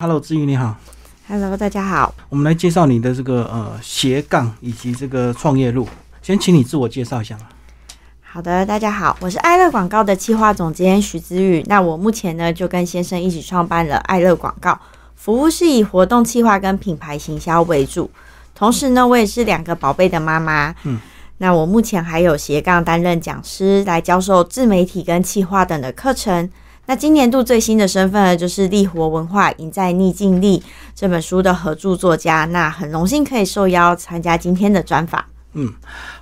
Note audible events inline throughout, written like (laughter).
Hello，志宇你好。Hello，大家好。我们来介绍你的这个呃斜杠以及这个创业路。先请你自我介绍一下吧。好的，大家好，我是爱乐广告的企划总监徐子宇。那我目前呢就跟先生一起创办了爱乐广告，服务是以活动企划跟品牌行销为主。同时呢，我也是两个宝贝的妈妈。嗯，那我目前还有斜杠担任讲师，来教授自媒体跟企划等的课程。那今年度最新的身份呢，就是力活文化《赢在逆境力》这本书的合著作家。那很荣幸可以受邀参加今天的专访。嗯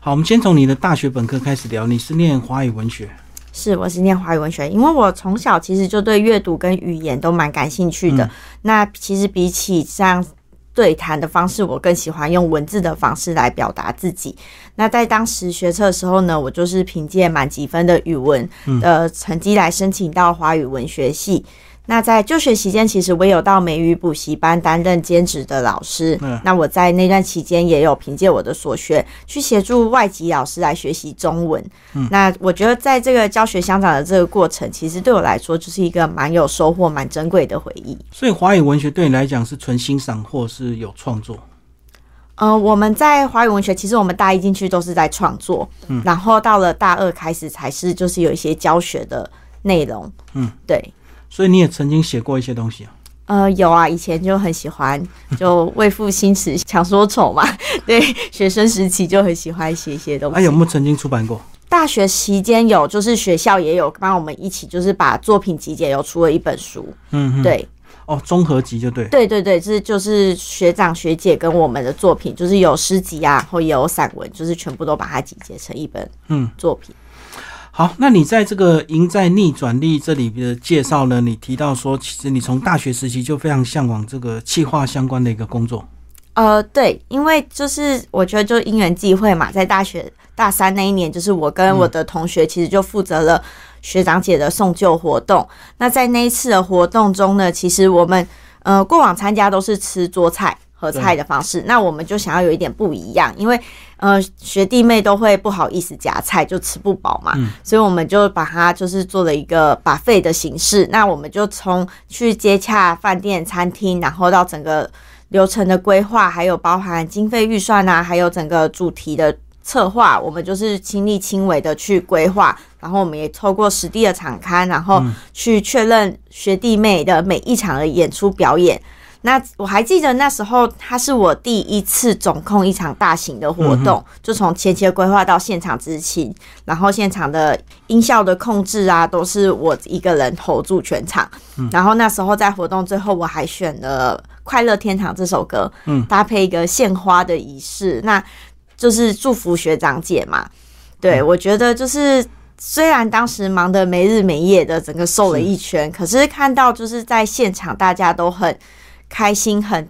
好，我们先从你的大学本科开始聊。你是念华语文学，是，我是念华语文学，因为我从小其实就对阅读跟语言都蛮感兴趣的。嗯那其实比起这样对谈的方式，我更喜欢用文字的方式来表达自己。那在当时学测的时候呢，我就是凭借满几分的语文的成绩来申请到华语文学系。那在就学期间，其实我有到美语补习班担任兼职的老师。嗯那我在那段期间也有凭借我的所学去协助外籍老师来学习中文。嗯那我觉得在这个教学相长的这个过程，其实对我来说就是一个蛮有收获、蛮珍贵的回忆。所以华语文学对你来讲是纯欣赏或是有创作。呃，我们在华语文学，其实我们大一进去都是在创作，嗯然后到了大二开始才是就是有一些教学的内容。嗯，对。所以你也曾经写过一些东西啊。呃，有啊，以前就很喜欢，(laughs) 就为赋新词强说愁嘛。(laughs) 对，学生时期就很喜欢写一些东西。啊，有没有曾经出版过？大学期间有，就是学校也有帮我们一起，就是把作品集结，有出了一本书。嗯，对，哦，综合集就对。对对对，这就是学长学姐跟我们的作品，就是有诗集啊，然后也有散文，就是全部都把它集结成一本嗯，作品。好，那你在这个赢在逆转力这里的介绍呢，你提到说，其实你从大学时期就非常向往这个企划相关的一个工作。呃，对，因为就是我觉得就因缘际会嘛，在大学大三那一年，就是我跟我的同学其实就负责了学长姐的送旧活动。那在那一次的活动中呢，其实我们呃过往参加都是吃桌菜合菜的方式，那我们就想要有一点不一样，因为呃学弟妹都会不好意思夹菜，就吃不饱嘛，所以我们就把它就是做了一个把费的形式。那我们就从去接洽饭店、餐厅，然后到整个流程的规划，还有包含经费预算啊，还有整个主题的策划，我们就是亲力亲为的去规划，然后我们也透过实地的场刊，然后去确认学弟妹的每一场的演出表演。那我还记得那时候，它是我第一次总控一场大型的活动，就从前期的规划到现场执勤，然后现场的音效的控制啊，都是我一个人 hold 住全场。然后那时候在活动最后，我还选了《快乐天堂》这首歌，嗯。搭配一个献花的仪式，那就是祝福学长姐嘛。对，我觉得就是虽然当时忙得没日没夜的，整个瘦了一圈，可是看到就是在现场大家都很开心、很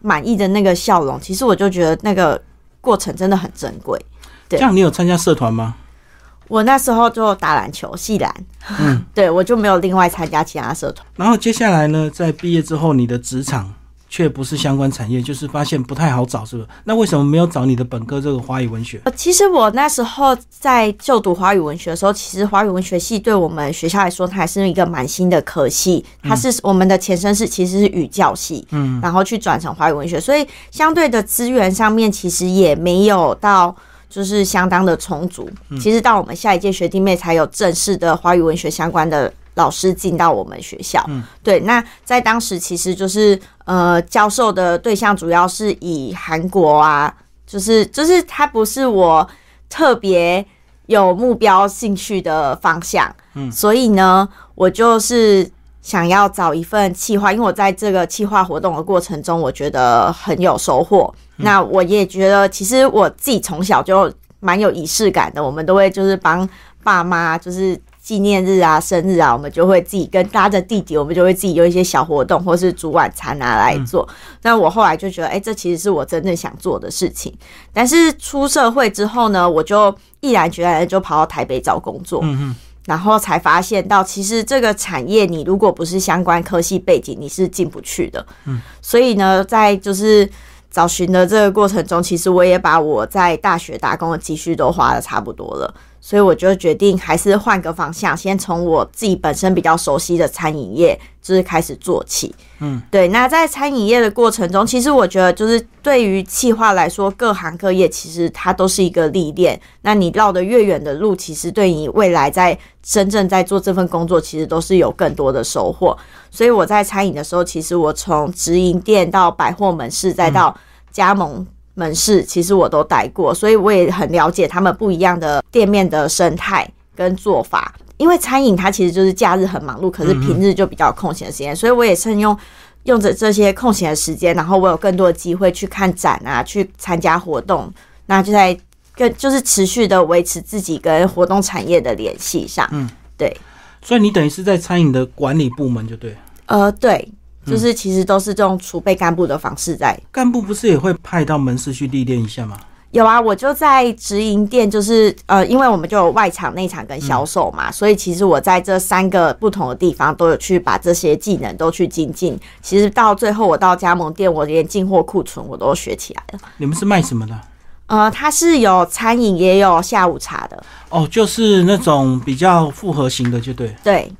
满意的那个笑容，其实我就觉得那个过程真的很珍贵。对这样你有参加社团吗？我那时候就打篮球，系篮，嗯 (laughs) 对我就没有另外参加其他社团。然后接下来呢，在毕业之后，你的职场却不是相关产业，就是发现不太好找，是不是？那为什么没有找你的本科这个华语文学？呃，其实我那时候在就读华语文学的时候，其实华语文学系对我们学校来说，它还是一个蛮新的科系。它是我们的前身是其实是语教系，嗯，然后去转成华语文学，所以相对的资源上面其实也没有到。就是相当的充足，其实到我们下一届学弟妹才有正式的华语文学相关的老师进到我们学校。嗯对，那在当时其实就是呃，教授的对象主要是以韩国啊，就是就是它不是我特别有目标兴趣的方向，嗯，所以呢，我就是想要找一份企划，因为我在这个企划活动的过程中，我觉得很有收获。那我也觉得，其实我自己从小就蛮有仪式感的，我们都会就是帮爸妈就是。纪念日啊、生日啊，我们就会自己跟搭着弟弟，我们就会自己有一些小活动，或是煮晚餐啊来做。那我后来就觉得，哎、这其实是我真正想做的事情。但是出社会之后呢，我就毅然决然的就跑到台北找工作。嗯嗯，然后才发现到，其实这个产业你如果不是相关科系背景，你是进不去的。嗯，所以呢，在就是找寻的这个过程中，其实我也把我在大学打工的积蓄都花的差不多了。所以我就决定还是换个方向，先从我自己本身比较熟悉的餐饮业，就是开始做起。嗯，对。那在餐饮业的过程中，其实我觉得就是对于企划来说，各行各业其实它都是一个历练。那你绕得越远的路，其实对你未来在真正在做这份工作，其实都是有更多的收获。所以我在餐饮的时候，其实我从直营店到百货门市，再到加盟。门市其实我都待过，所以我也很了解他们不一样的店面的生态跟做法。因为餐饮它其实就是假日很忙碌，可是平日就比较空闲的时间，所以我也趁用用着这些空闲的时间，然后我有更多的机会去看展啊，去参加活动，那就在跟就是持续的维持自己跟活动产业的联系上。嗯，对。所以你等于是在餐饮的管理部门，就对。呃，对。就是其实都是这种储备干部的方式在。干部不是也会派到门市去历练一下吗？有啊，我就在直营店，就是呃，因为我们就有外场、内场跟销售嘛，所以其实我在这三个不同的地方都有去把这些技能都去精进。其实到最后，我到加盟店，我连进货库存我都学起来了。你们是卖什么的？呃，它是有餐饮也有下午茶的。哦，就是那种比较复合型的，就对。对。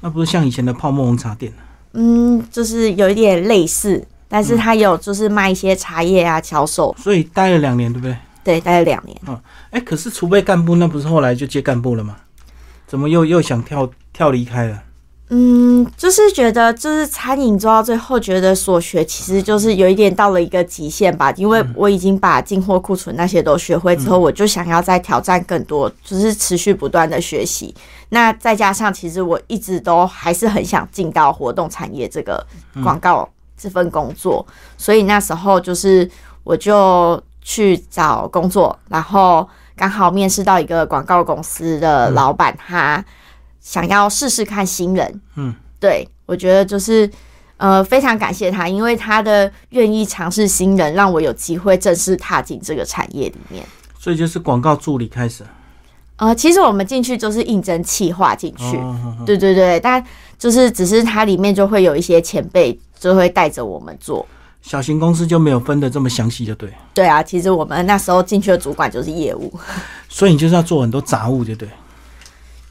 那不是像以前的泡沫红茶店。嗯，就是有一点类似，但是他有就是卖一些茶叶啊、销售，所以待了两年，对不对？对，待了两年。嗯，哎，可是储备干部那不是后来就接干部了吗？怎么又又想跳跳离开了？嗯，就是觉得就是餐饮做到最后，觉得所学其实就是有一点到了一个极限吧。因为我已经把进货库存那些都学会之后，我就想要再挑战更多，就是持续不断的学习。那再加上，其实我一直都还是很想进到活动产业这个广告这份工作，所以那时候就是我就去找工作，然后刚好面试到一个广告公司的老板，他。想要试试看新人，嗯，对我觉得就是呃非常感谢他，因为他的愿意尝试新人，让我有机会正式踏进这个产业里面。所以就是广告助理开始。呃，其实我们进去就是应征企划进去，对对对，但就是只是它里面就会有一些前辈就会带着我们做。小型公司就没有分的这么详细，就对。对啊，其实我们那时候进去的主管就是业务，所以你就是要做很多杂物，就对。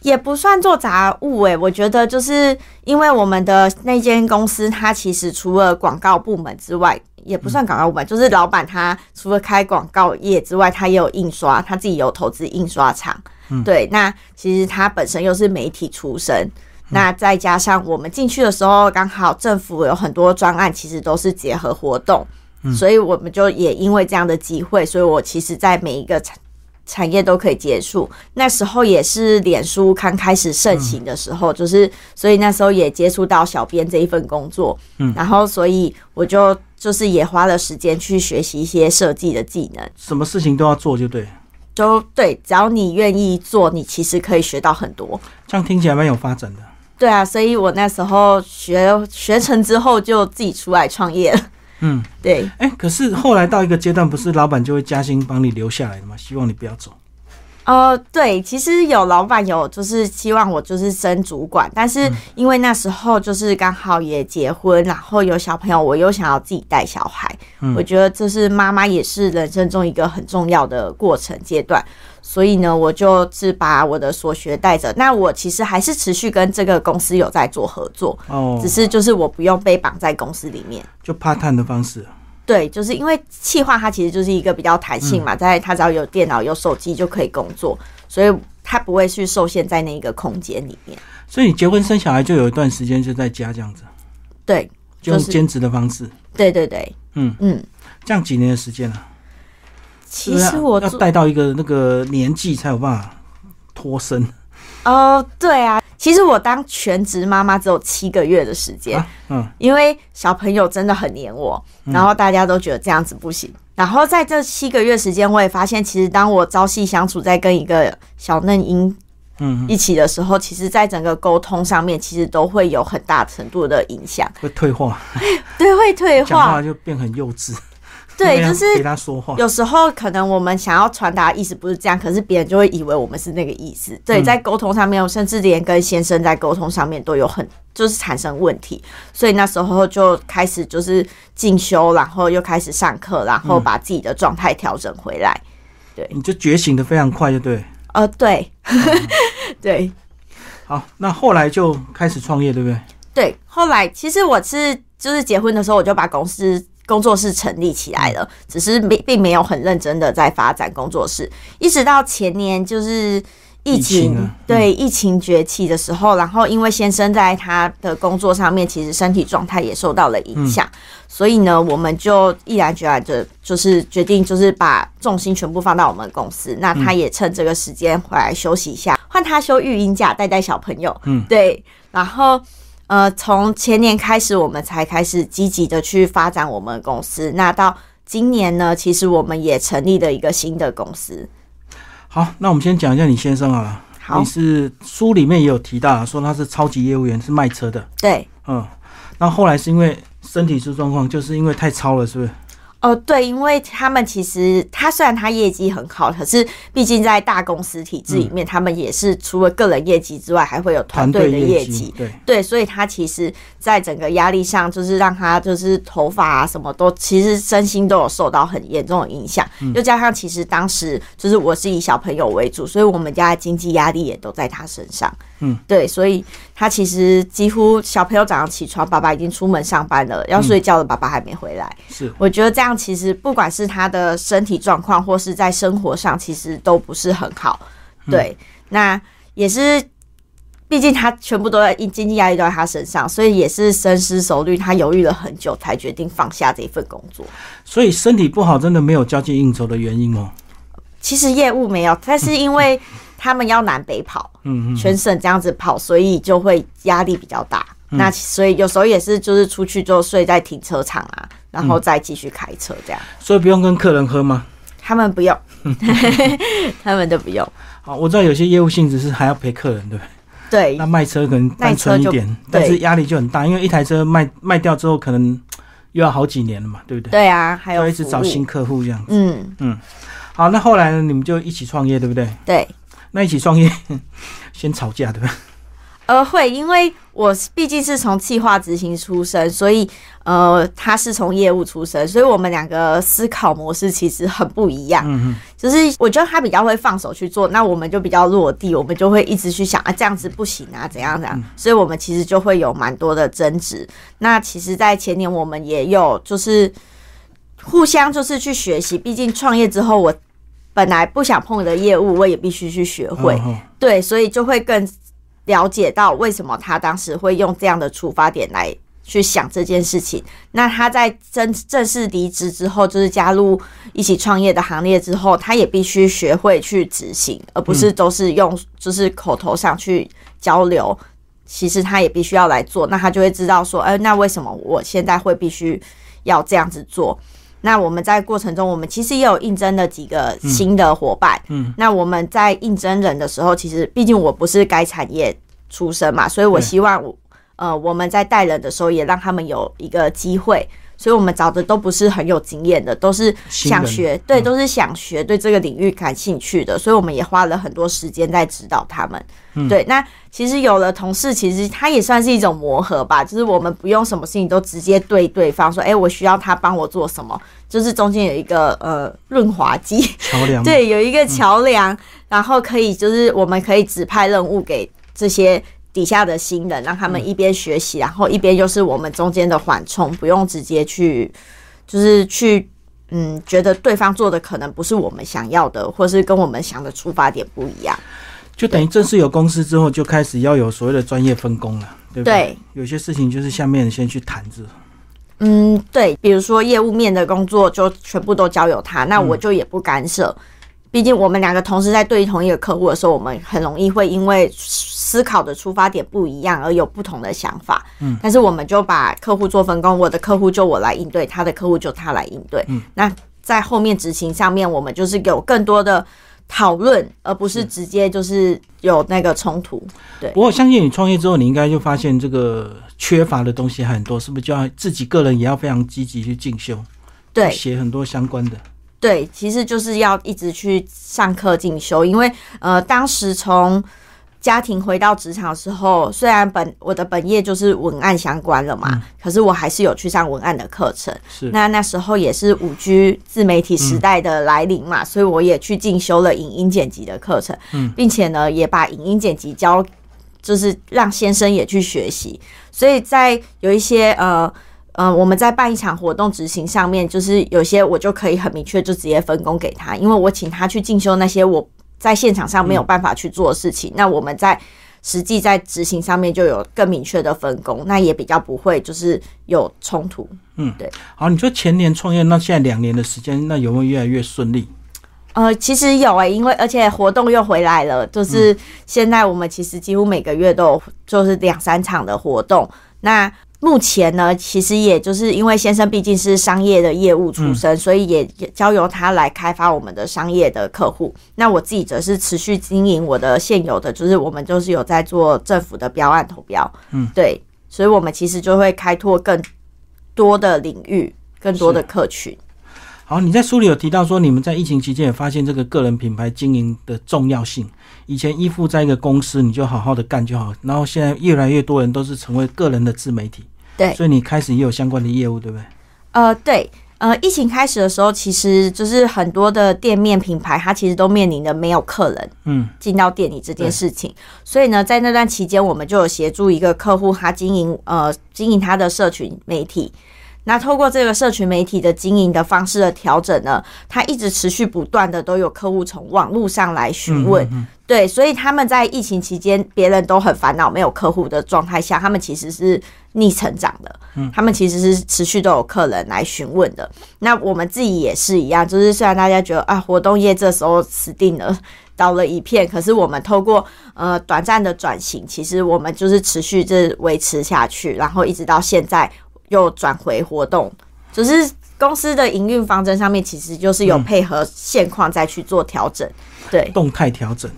也不算做杂物诶，我觉得就是因为我们的那间公司，它其实除了广告部门之外，也不算广告部门，就是老板他除了开广告业之外，他也有印刷，他自己有投资印刷厂。对，那其实他本身又是媒体出身，那再加上我们进去的时候，刚好政府有很多专案，其实都是结合活动，所以我们就也因为这样的机会，所以我其实在每一个产业都可以结束，那时候也是脸书刚开始盛行的时候，就是所以那时候也接触到小编这一份工作，嗯，然后所以我就就是也花了时间去学习一些设计的技能，什么事情都要做就对，就对，只要你愿意做，你其实可以学到很多，这样听起来蛮有发展的。对啊，所以我那时候学学成之后就自己出来创业了。嗯，对，哎，可是后来到一个阶段，不是老板就会加薪帮你留下来的吗？希望你不要走。呃，对，其实有老板有就是希望我就是升主管，但是因为那时候就是刚好也结婚，然后有小朋友，我又想要自己带小孩，我觉得这是妈妈也是人生中一个很重要的过程阶段。所以呢，我就是把我的所学带着。那我其实还是持续跟这个公司有在做合作，哦，只是就是我不用被绑在公司里面，就怕探的方式。对，就是因为气化它其实就是一个比较弹性嘛，在它只要有电脑、有手机就可以工作，所以它不会去受限在那一个空间里面。所以你结婚生小孩就有一段时间就在家这样子，对，就用兼职的方式。对对对，嗯嗯，这样几年的时间了。其实我要带到一个那个年纪才有办法脱身。哦，对啊，其实我当全职妈妈只有七个月的时间，嗯，因为小朋友真的很黏我，然后大家都觉得这样子不行。然后在这七个月时间，我也发现，其实当我朝夕相处在跟一个小嫩婴嗯。一起的时候，其实在整个沟通上面，其实都会有很大程度的影响，会退化，(laughs) 对，会退化，讲话就变很幼稚。对，就是给他说话。有时候可能我们想要传达意思不是这样，可是别人就会以为我们是那个意思。对，在沟通上面，甚至连跟先生在沟通上面都有很就是产生问题。所以那时候就开始就是进修，然后又开始上课，然后把自己的状态调整回来。对，你就觉醒的非常快，就对。呃，对，(laughs) 对，好，那后来就开始创业，对不对？对，后来其实我是就是结婚的时候我就把公司工作室成立起来了，只是并并没有很认真的在发展工作室，一直到前年就是疫疫情对疫情崛起的时候，然后因为先生在他的工作上面其实身体状态也受到了影响，所以呢，我们就毅然决然的，就是决定就是把重心全部放到我们公司。那他也趁这个时间回来休息一下，换他休育婴假，带带小朋友。嗯，对，然后。呃，从前年开始，我们才开始积极的去发展我们的公司。那到今年呢，其实我们也成立了一个新的公司。好，那我们先讲一下你先生啊。好你，是书里面也有提到，说他是超级业务员，是卖车的。对，嗯，那后来是因为身体出状况，就是因为太超了，是不是？哦，对，因为他们其实他虽然他业绩很好，可是毕竟在大公司体制里面，他们也是除了个人业绩之外，还会有团队的业绩对，所以他其实在整个压力上，就是让他就是头发啊什么都，其实身心都有受到很严重的影响。又加上其实当时就是我是以小朋友为主，所以我们家的经济压力也都在他身上。嗯，对，所以他其实几乎小朋友早上起床，爸爸已经出门上班了，要睡觉了，爸爸还没回来。是我觉得这样其实不管是他的身体状况，或是在生活上，其实都不是很好。对，那也是，毕竟他全部都在经济压力都在他身上，所以也是深思熟虑，他犹豫了很久，才决定放下这份工作。所以身体不好真的没有交际应酬的原因哦。其实业务没有，但是因为 (laughs) 他们要南北跑，嗯嗯，全省这样子跑，所以就会压力比较大。那所以有时候也是，就是出去就睡在停车场啊，然后再继续开车这样。所以不用跟客人喝吗？他们不用，(laughs) (laughs) 他们都不用。好，我知道有些业务性质是还要陪客人，对不对？对那卖车可能单纯一点，但是压力就很大，因为一台车卖卖掉之后，可能又要好几年了嘛，对不对？对啊，还有要一直找新客户这样。嗯，好，那后来呢，你们就一起创业，对不对？对，那一起创业，(laughs) 先吵架，对吧？呃，会，因为我是毕竟是从企划执行出身，所以呃，他是从业务出身，所以我们两个思考模式其实很不一样。嗯嗯，就是我觉得他比较会放手去做，那我们就比较落地，我们就会一直去想啊，这样子不行啊，怎样怎样，所以我们其实就会有蛮多的争执。那其实，在前年我们也有就是互相就是去学习，毕竟创业之后，我本来不想碰的业务，我也必须去学会。对，所以就会更了解到为什么他当时会用这样的出发点来去想这件事情。那他在正正式离职之后，就是加入一起创业的行列之后，他也必须学会去执行，而不是都是用就是口头上去交流。其实他也必须要来做，那他就会知道说，哎、那为什么我现在会必须要这样子做？那我们在过程中，我们其实也有应征了几个新的伙伴。嗯，那我们在应征人的时候，其实毕竟我不是该产业出身嘛，所以我希望我呃我们在带人的时候也让他们有一个机会。所以我们找的都不是很有经验的，都是想学，对，嗯都是想学，对这个领域感兴趣的。所以我们也花了很多时间在指导他们。嗯对，那其实有了同事，其实他也算是一种磨合吧，就是我们不用什么事情都直接对对方说，哎、我需要他帮我做什么，就是中间有一个呃润滑剂，桥梁，，(laughs) 对，有一个桥梁，然后可以就是我们可以指派任务给这些底下的新人，让他们一边学习，然后一边又是我们中间的缓冲，不用直接去就是去嗯觉得对方做的可能不是我们想要的，或是跟我们想的出发点不一样。就等于正式有公司之后，就开始要有所谓的专业分工了，对不对？对，有些事情就是下面先去谈着，嗯，对，比如说业务面的工作就全部都交由他，那我就也不干涉。毕竟我们两个同时在对同一个客户的时候，我们很容易会因为思考的出发点不一样而有不同的想法。嗯，但是我们就把客户做分工，我的客户就我来应对，他的客户就他来应对。嗯，那在后面执行上面，我们就是有更多的讨论，而不是直接就是有那个冲突。对。不过我相信你创业之后，你应该就发现这个缺乏的东西还很多，是不是就要自己个人也要非常积极去进修，对，写很多相关的，对，其实就是要一直去上课进修，因为呃，当时从家庭回到职场的时候，虽然本我的本业就是文案相关了嘛，可是我还是有去上文案的课程。是那那时候也是五 G 自媒体时代的来临嘛，所以我也去进修了影音剪辑的课程，并且呢，也把影音剪辑教，就是让先生也去学习。所以在有一些呃呃，我们在办一场活动执行上面，就是有些我就可以很明确就直接分工给他，因为我请他去进修那些我。在现场上没有办法去做事情，那我们在实际在执行上面就有更明确的分工，那也比较不会就是有冲突。嗯，对。好，你说前年创业，那现在两年的时间，那有没有越来越顺利？呃，其实有诶，因为而且活动又回来了，就是现在我们其实几乎每个月都有，就是两三场的活动。那目前呢，其实也就是因为先生毕竟是商业的业务出身，所以也交由他来开发我们的商业的客户。那我自己则是持续经营我的现有的，就是我们就是有在做政府的标案投标，嗯，对，所以我们其实就会开拓更多的领域，更多的客群。好，你在书里有提到说，你们在疫情期间也发现这个个人品牌经营的重要性。以前依附在一个公司，你就好好的干就好，然后现在越来越多人都是成为个人的自媒体。对，所以你开始也有相关的业务，对不对？呃，对，呃，疫情开始的时候，其实就是很多的店面品牌，它其实都面临的没有客人，嗯，进到店里这件事情。所以呢，在那段期间，我们就有协助一个客户，他经营呃经营他的社群媒体。那透过这个社群媒体的经营的方式的调整呢，它一直持续不断的都有客户从网络上来询问，对，所以他们在疫情期间，别人都很烦恼没有客户的状态下，他们其实是逆成长的，他们其实是持续都有客人来询问的。那我们自己也是一样，就是虽然大家觉得啊，活动业这时候死定了，(laughs) 倒了一片，可是我们透过呃短暂的转型，其实我们就是持续这维持下去，然后一直到现在。又转回活动，就是公司的营运方针上面，其实就是有配合现况再去做调整，对，动态调整，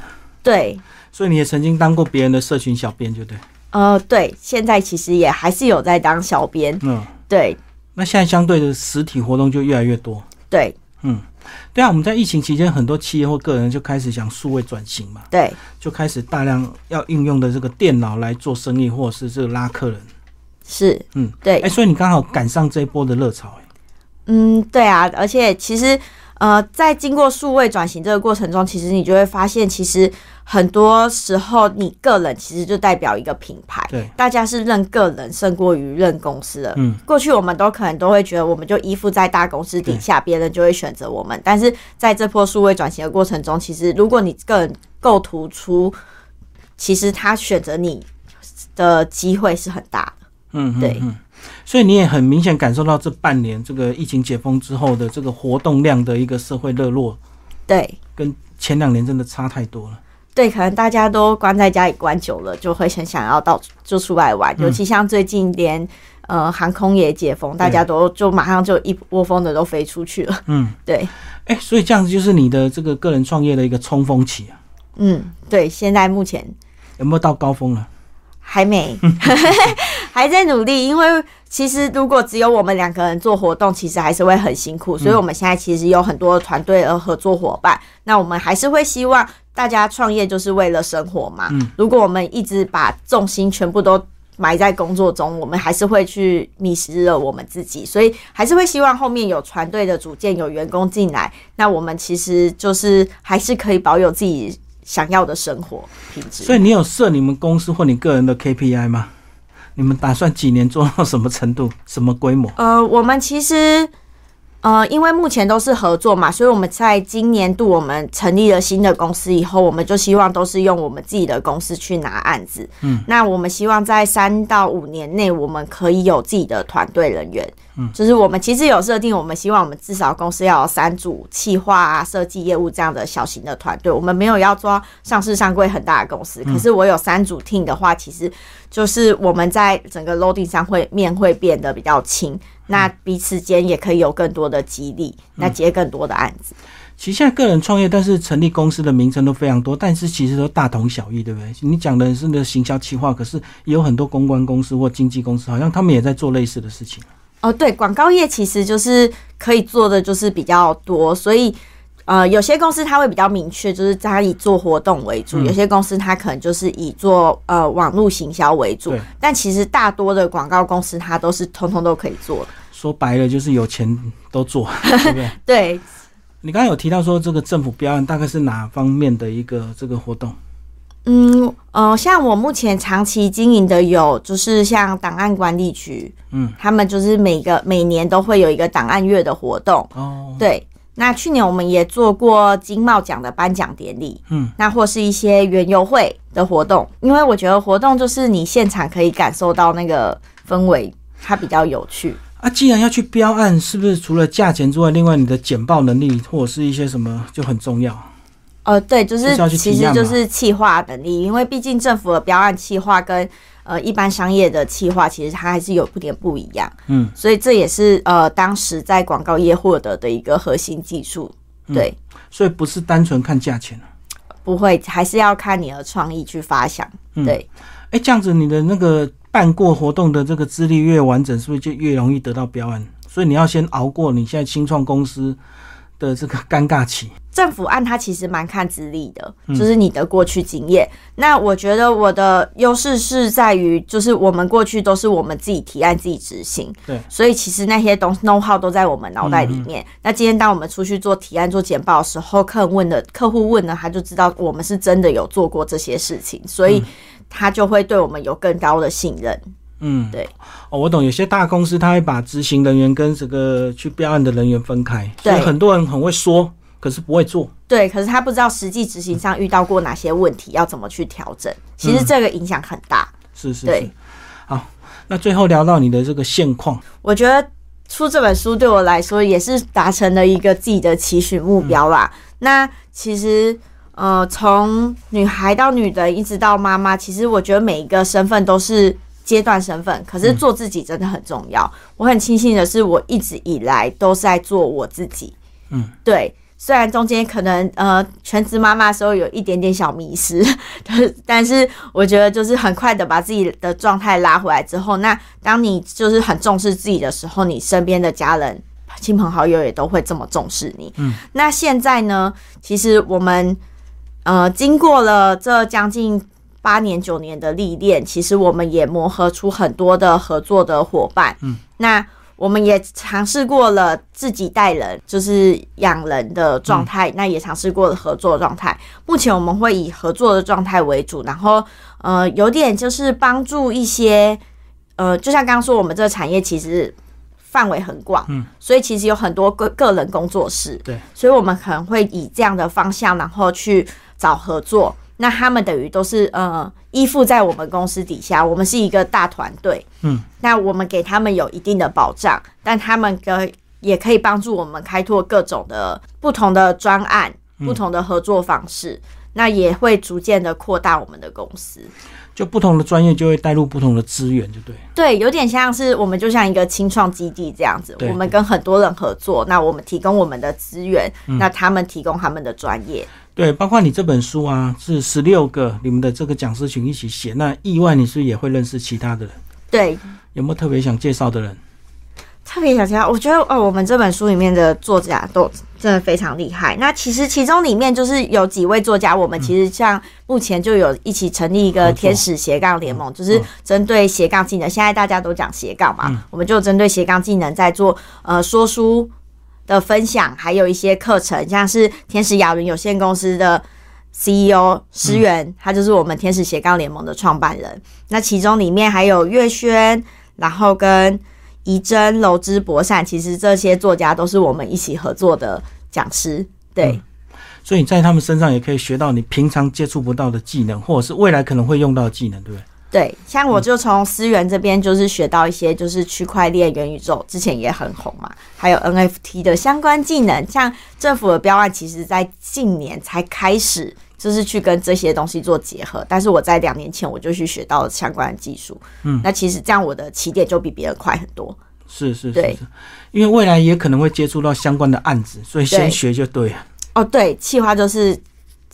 对。所以你也曾经当过别人的社群小编，就对。呃，对，现在其实也还是有在当小编，嗯，对。那现在相对的实体活动就越来越多，对，嗯，对啊。我们在疫情期间，很多企业或个人就开始想数位转型嘛，对，就开始大量要应用的这个电脑来做生意，或者是这个拉客人。是，嗯，对，哎，所以你刚好赶上这一波的热潮，哎，嗯，对啊，而且其实，呃，在经过数位转型这个过程中，其实你就会发现，其实很多时候你个人其实就代表一个品牌，对，大家是认个人胜过于认公司的，嗯，过去我们都可能都会觉得，我们就依附在大公司底下，别人就会选择我们，但是在这波数位转型的过程中，其实如果你个人够突出，其实他选择你的机会是很大的。嗯，对，所以你也很明显感受到这半年这个疫情解封之后的这个活动量的一个社会热络，对，跟前两年真的差太多了。对，可能大家都关在家里关久了，就会很想要到就出来玩，尤其像最近连呃航空也解封，大家都就马上就一窝蜂的都飞出去了。嗯，(laughs) 对。哎，所以这样子就是你的这个个人创业的一个冲锋期啊。嗯，对，现在目前有没有到高峰了？还没，(laughs) 还在努力。因为其实如果只有我们两个人做活动，其实还是会很辛苦。所以我们现在其实有很多团队和合作伙伴。那我们还是会希望大家创业就是为了生活嘛。如果我们一直把重心全部都埋在工作中，我们还是会去迷失了我们自己。所以还是会希望后面有团队的组建，有员工进来，那我们其实就是还是可以保有自己。想要的生活品质，所以你有设你们公司或你个人的 KPI 吗？你们打算几年做到什么程度、什么规模？呃，我们其实。呃，因为目前都是合作嘛，所以我们在今年度我们成立了新的公司以后，我们就希望都是用我们自己的公司去拿案子。嗯，那我们希望在三到五年内，我们可以有自己的团队人员。嗯，就是我们其实有设定，我们希望我们至少公司要有三组企划啊、设计业务这样的小型的团队。我们没有要做上市上柜很大的公司，可是我有三组 team 的话，其实就是我们在整个 loading 上会面会变得比较轻。那彼此间也可以有更多的激励，那接更多的案子。其实现在个人创业，但是成立公司的名称都非常多，但是其实都大同小异，对不对？你讲的是那行销企划，可是也有很多公关公司或经纪公司，好像他们也在做类似的事情。哦，对，广告业其实就是可以做的就是比较多，所以呃，有些公司它会比较明确，就是它以做活动为主；有些公司它可能就是以做呃网络行销为主。但其实大多的广告公司它都是通通都可以做的。说白了就是有钱都做，(laughs) 对不对？对。你刚刚有提到说这个政府标案大概是哪方面的一个这个活动？嗯呃，像我目前长期经营的有，就是像档案管理局，嗯，他们就是每个每年都会有一个档案月的活动。哦。对。那去年我们也做过金茂奖的颁奖典礼，嗯，那或是一些园游会的活动，因为我觉得活动就是你现场可以感受到那个氛围，它比较有趣。啊，既然要去标案，是不是除了价钱之外，另外你的简报能力或者是一些什么就很重要？呃，对，就是其实就是企划能力，因为毕竟政府的标案企划跟。呃，一般商业的企划其实它还是有点不一样，嗯，所以这也是呃当时在广告业获得的一个核心技术，对，所以不是单纯看价钱不会，还是要看你的创意去发想，对，哎，这样子你的那个办过活动的这个资历越完整，是不是就越容易得到标案？所以你要先熬过你现在新创公司。的这个尴尬期，政府案它其实蛮看资历的，就是你的过去经验。那我觉得我的优势是在于，就是我们过去都是我们自己提案、自己执行，对，所以其实那些东 know how 都在我们脑袋里面。那今天当我们出去做提案、做简报的时候，客人问的客户问呢，他就知道我们是真的有做过这些事情，所以他就会对我们有更高的信任。嗯，对，哦，我懂。有些大公司他会把执行人员跟这个去标案的人员分开，所以很多人很会说，可是不会做。对，可是他不知道实际执行上遇到过哪些问题，要怎么去调整。其实这个影响很大。是是是。好，那最后聊到你的这个现况，我觉得出这本书对我来说也是达成了一个自己的期许目标啦。那其实，呃，从女孩到女的，一直到妈妈，其实我觉得每一个身份都是。阶段身份，可是做自己真的很重要。我很庆幸的是，我一直以来都是在做我自己。嗯，对。虽然中间可能呃全职妈妈的时候有一点点小迷失，(laughs) 但是我觉得就是很快的把自己的状态拉回来之后，那当你就是很重视自己的时候，你身边的家人、亲朋好友也都会这么重视你。嗯，那现在呢，其实我们呃经过了这将近。八年九年的历练，其实我们也磨合出很多的合作的伙伴。嗯，那我们也尝试过了自己带人，就是养人的状态，那也尝试过了合作状态。目前我们会以合作的状态为主，然后呃，有点就是帮助一些呃，就像刚刚说，我们这个产业其实范围很广，嗯，所以其实有很多个个人工作室，对，所以我们可能会以这样的方向，然后去找合作。那他们等于都是呃依附在我们公司底下，我们是一个大团队，嗯，那我们给他们有一定的保障，但他们可也可以帮助我们开拓各种的不同的专案、不同的合作方式，那也会逐渐的扩大我们的公司。就不同的专业就会带入不同的资源，就对。对，有点像是我们就像一个清创基地这样子，我们跟很多人合作，那我们提供我们的资源，那他们提供他们的专业。对，包括你这本书啊，是十六个你们的这个讲师群一起写。那意外你是也会认识其他的人？对，有没有特别想介绍的人？特别想介绍，我觉得哦，我们这本书里面的作家都真的非常厉害。那其实其中里面就是有几位作家，我们其实像目前就有一起成立一个天使斜杠联盟，就是针对斜杠技能。现在大家都讲斜杠嘛，我们就针对斜杠技能在做呃说书。的分享，还有一些课程，像是天使亚伦有限公司的 CEO 石原，他就是我们天使斜杠联盟的创办人。那其中里面还有月轩，然后跟怡珍、楼之博善，其实这些作家都是我们一起合作的讲师。对，所以你在他们身上也可以学到你平常接触不到的技能，或者是未来可能会用到的技能，对不对？对，像我就从思源这边就是学到一些，就是区块链、元宇宙之前也很红嘛，还有 NFT 的相关技能。像政府的标案，其实在近年才开始，就是去跟这些东西做结合。但是我在两年前我就去学到了相关的技术，嗯，那其实这样我的起点就比别人快很多。是是是，因为未来也可能会接触到相关的案子，所以先学就对了。哦，对，企划就是。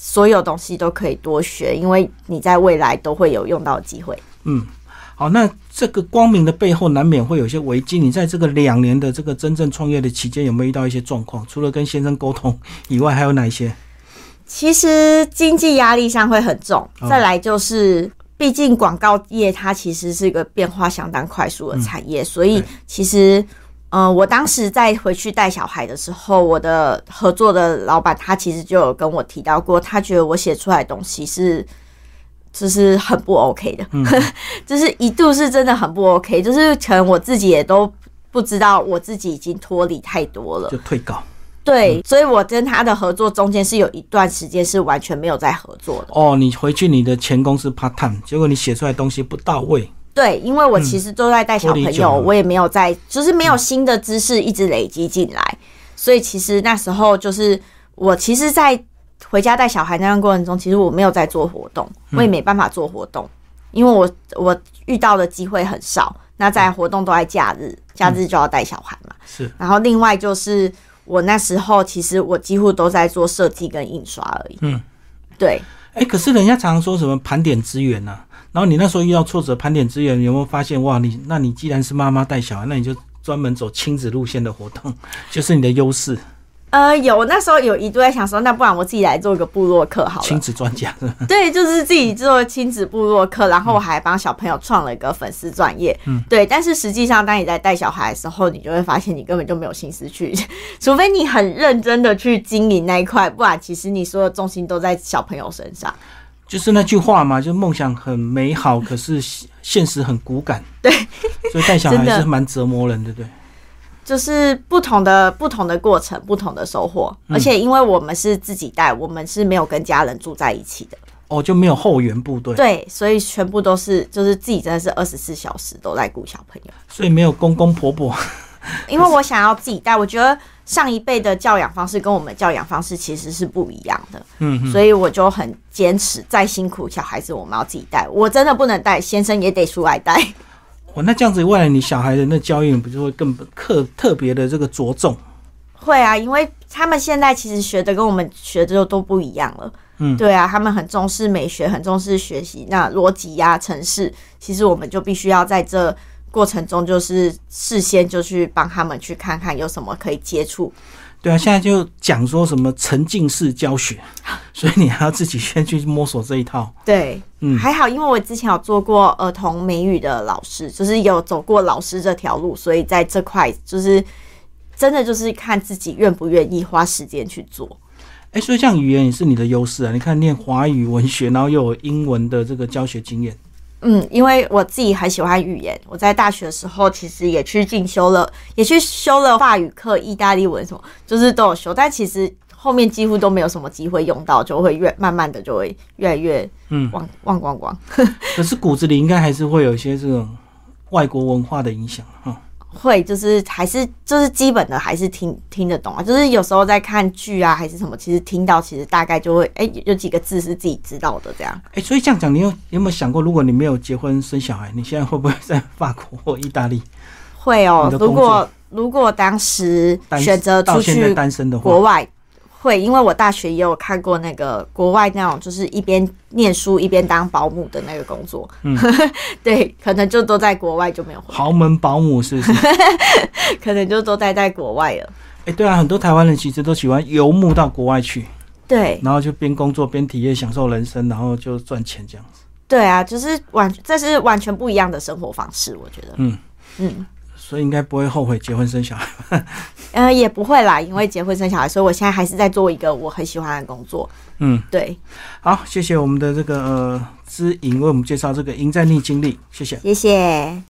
所有东西都可以多学，因为你在未来都会有用到机会。嗯，好，那这个光明的背后难免会有一些危机。你在这个两年的这个真正创业的期间，有没有遇到一些状况？除了跟先生沟通以外，还有哪一些？其实经济压力上会很重，哦再来就是，毕竟广告业它其实是一个变化相当快速的产业，所以其实，呃，我当时在回去带小孩的时候，我的合作的老板他其实就有跟我提到过，他觉得我写出来的东西是。就是很不 OK 的，(laughs) 就是一度是真的很不 OK，就是可能我自己也都不知道我自己已经脱离太多了，就退稿对，所以我跟他的合作中间是有一段时间是完全没有在合作的。哦。你回去你的前公司 part time，结果你写出来的东西不到位，对，因为我其实都在带小朋友，我也没有在，就是没有新的知识一直累积进来，所以其实那时候就是我其实，在回家带小孩那段过程中，其实我没有在做活动，我也没办法做活动，因为我我遇到的机会很少。那在活动都在假日，假日就要带小孩嘛。是然后另外就是我那时候其实我几乎都在做设计跟印刷而已。嗯，对。哎、可是人家常常说什么盘点资源呐、然后你那时候遇到挫折，盘点资源，有没有发现哇？你那你既然是妈妈带小孩，那你就专门走亲子路线的活动，(laughs) 就是你的优势，呃，有那时候有一度在想说，那不然我自己来做一个部落客好了。亲子专家是吧？(laughs) 对，就是自己做亲子部落客，然后我还帮小朋友创了一个粉丝专业。嗯，对。但是实际上，当你在带小孩的时候，你就会发现你根本就没有心思去，(laughs) 除非你很认真的去经营那一块，不然其实你所有重心都在小朋友身上。就是那句话嘛，就梦想很美好，可是现实很骨感。(laughs) 对，所以带小孩是蛮折磨人的，对不对？就是不同的不同的过程，不同的收获。而且因为我们是自己带，我们是没有跟家人住在一起的。哦，就没有后援部队，对，所以全部都是就是自己真的是二十四小时都在顾小朋友。所以没有公公婆婆。(laughs) 因为我想要自己带，我觉得上一辈的教养方式跟我们教养方式其实是不一样的，嗯，所以我就很坚持，再辛苦小孩子我们要自己带，我真的不能带，先生也得出来带。(laughs) 哦，那这样子，未来你小孩的那教育不就会更特特别的这个着重？会啊，因为他们现在其实学的跟我们学的就都不一样了。嗯对啊，他们很重视美学，很重视学习。那逻辑呀、城市，其实我们就必须要在这过程中，就是事先就去帮他们去看看有什么可以接触。对啊，现在就讲说什么沉浸式教学，(laughs) 所以你还要自己先去摸索这一套。对，嗯还好，因为我之前有做过儿童美语的老师，就是有走过老师这条路，所以在这块就是真的就是看自己愿不愿意花时间去做。哎，所以这样语言也是你的优势啊！你看念华语文学，然后又有英文的这个教学经验，嗯，因为我自己很喜欢语言，我在大学的时候其实也去进修了，也去修了法语课、意大利文什么，就是都有修，但其实后面几乎都没有什么机会用到，就会越慢慢的就会越来越嗯，忘忘光光。(laughs) 可是骨子里应该还是会有一些这种外国文化的影响哈。会就是还是就是基本的还是听听得懂啊，就是有时候在看剧啊还是什么，其实听到其实大概就会哎、有几个字是自己知道的这样。哎，所以这样讲，你有你有没有想过，如果你没有结婚生小孩，你现在会不会在法国或意大利会哦如果如果当时选择出去单身的话国？外会，因为我大学也有看过那个国外那种，就是一边念书一边当保姆的那个工作。嗯 (laughs) 对，可能就都在国外就没有，豪门保姆是不是？(laughs) 可能就都待在国外了。哎，对啊，很多台湾人其实都喜欢游牧到国外去，对然后就边工作边体验、享受人生，然后就赚钱这样子。对啊，就是完，这是完全不一样的生活方式，我觉得。嗯嗯，所以应该不会后悔结婚生小孩。(laughs) 呃，也不会啦，因为结婚生小孩，所以我现在还是在做一个我很喜欢的工作。嗯，对，好，谢谢我们的这个呃知莹为我们介绍这个赢在逆经历，谢谢。谢谢。